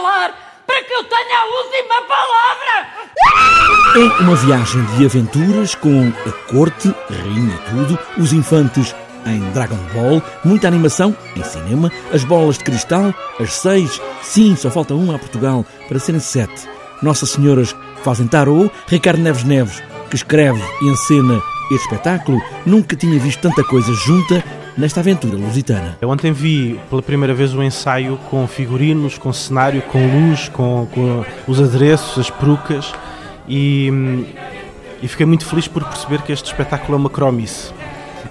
calar para que eu tenha a última palavra! É uma viagem de aventuras com a corte, rainha tudo, os infantes em Dragon Ball, muita animação em cinema, as bolas de cristal, as seis, sim, só falta uma a Portugal para serem sete. Nossas Senhoras fazem tarô, Ricardo Neves Neves, que escreve e encena este espetáculo, nunca tinha visto tanta coisa junta nesta aventura lusitana. Eu ontem vi pela primeira vez o ensaio com figurinos, com cenário, com luz, com, com os adereços, as perucas e, e fiquei muito feliz por perceber que este espetáculo é uma cromice.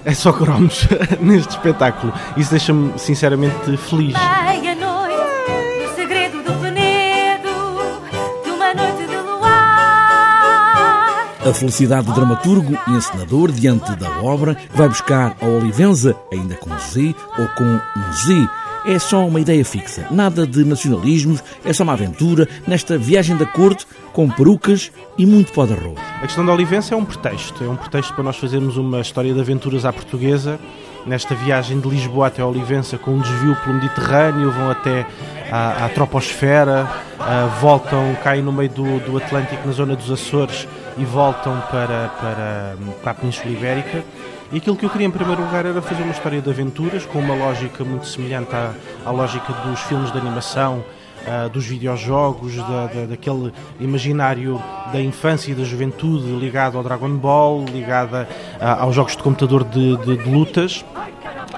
É só cromos neste espetáculo. Isso deixa-me sinceramente feliz. A felicidade do dramaturgo e encenador diante da obra vai buscar a Olivenza, ainda com Z ou com um Z. É só uma ideia fixa, nada de nacionalismos, é só uma aventura nesta viagem da corte com perucas e muito pó de arroz. A questão da Olivença é um pretexto, é um pretexto para nós fazermos uma história de aventuras à portuguesa, nesta viagem de Lisboa até Olivença, com um desvio pelo Mediterrâneo, vão até à, à troposfera, uh, voltam, caem no meio do, do Atlântico, na zona dos Açores, e voltam para, para, para a Península Ibérica. E aquilo que eu queria em primeiro lugar era fazer uma história de aventuras com uma lógica muito semelhante à, à lógica dos filmes de animação, uh, dos videojogos, da, da, daquele imaginário da infância e da juventude ligado ao Dragon Ball, ligada uh, aos jogos de computador de, de, de lutas.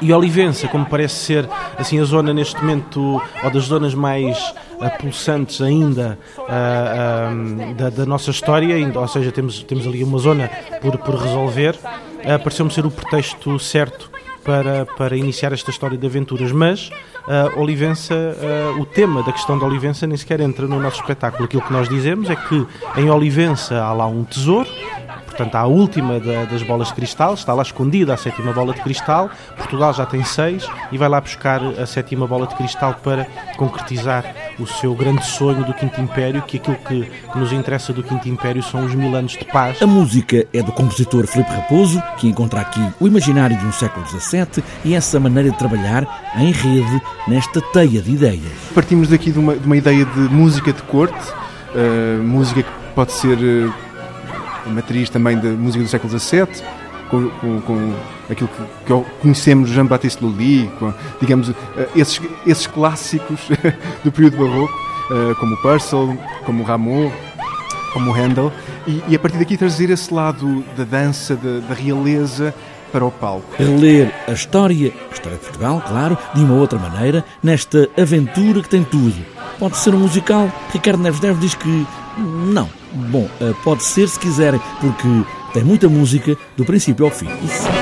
E Olivença, como parece ser assim a zona neste momento, ou das zonas mais uh, pulsantes ainda uh, uh, da, da, nossa história, ou seja, temos, temos ali uma zona por, por resolver, uh, pareceu-me ser o pretexto certo para, para iniciar esta história de aventuras. Mas uh, Olivença, uh, o tema da questão da Olivença nem sequer entra no nosso espetáculo. Aquilo que nós dizemos é que em Olivença há lá um tesouro Portanto, a última da, das bolas de cristal, está lá escondida a sétima bola de cristal. Portugal já tem seis e vai lá buscar a sétima bola de cristal para concretizar o seu grande sonho do Quinto Império, que aquilo que, que nos interessa do Quinto Império são os mil anos de paz. A música é do compositor Filipe Raposo, que encontra aqui o imaginário de um século XVII e essa maneira de trabalhar em rede nesta teia de ideias. Partimos daqui de uma, de uma ideia de música de corte, uh, música que pode ser. Uh, matriz também da música do século XVII, com, com, com aquilo que, que, conhecemos Jean-Baptiste Lully, com, digamos, eh, esses, esses clássicos do período barroco, eh, como o Purcell, como o Rameau, como o Handel, e, e, a partir daqui trazer esse lado da dança, da, da realeza, para o palco. Reler a história, a história de Portugal, claro, de uma outra maneira, nesta aventura que tem tudo. Pode ser um musical. Ricardo Neves Neves diz que não. Bom, eh, pode ser se quiserem, porque tem muita música do princípio ao fim. Isso.